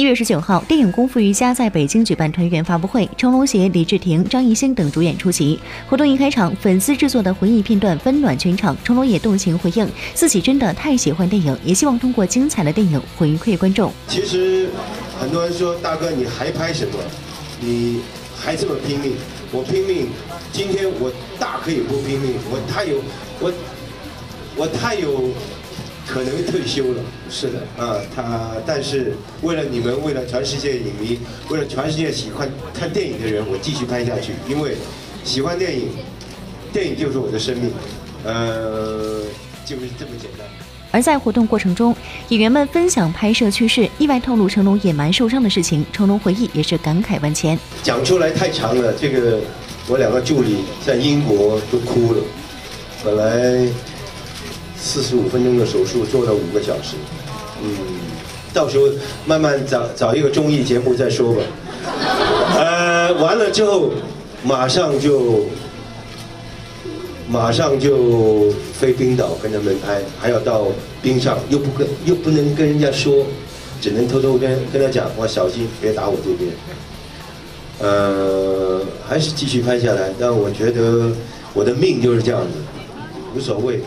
一月十九号，电影《功夫瑜伽》在北京举办团圆发布会，成龙携李治廷、张艺兴等主演出席。活动一开场，粉丝制作的回忆片段温暖全场，成龙也动情回应自己真的太喜欢电影，也希望通过精彩的电影回馈观众。其实很多人说大哥你还拍什么？你还这么拼命？我拼命，今天我大可以不拼命，我太有我我太有。可能退休了，是的，啊，他，但是为了你们，为了全世界影迷，为了全世界喜欢看电影的人，我继续拍下去，因为喜欢电影，电影就是我的生命，呃，就是这么简单。而在活动过程中，演员们分享拍摄趣事，意外透露成龙野蛮受伤的事情，成龙回忆也是感慨万千。讲出来太长了，这个我两个助理在英国都哭了，本来。四十五分钟的手术做了五个小时，嗯，到时候慢慢找找一个综艺节目再说吧。呃，完了之后，马上就马上就飞冰岛跟他们拍，还要到冰上，又不跟又不能跟人家说，只能偷偷跟跟他讲，我小心别打我这边。呃，还是继续拍下来，但我觉得我的命就是这样子，无所谓。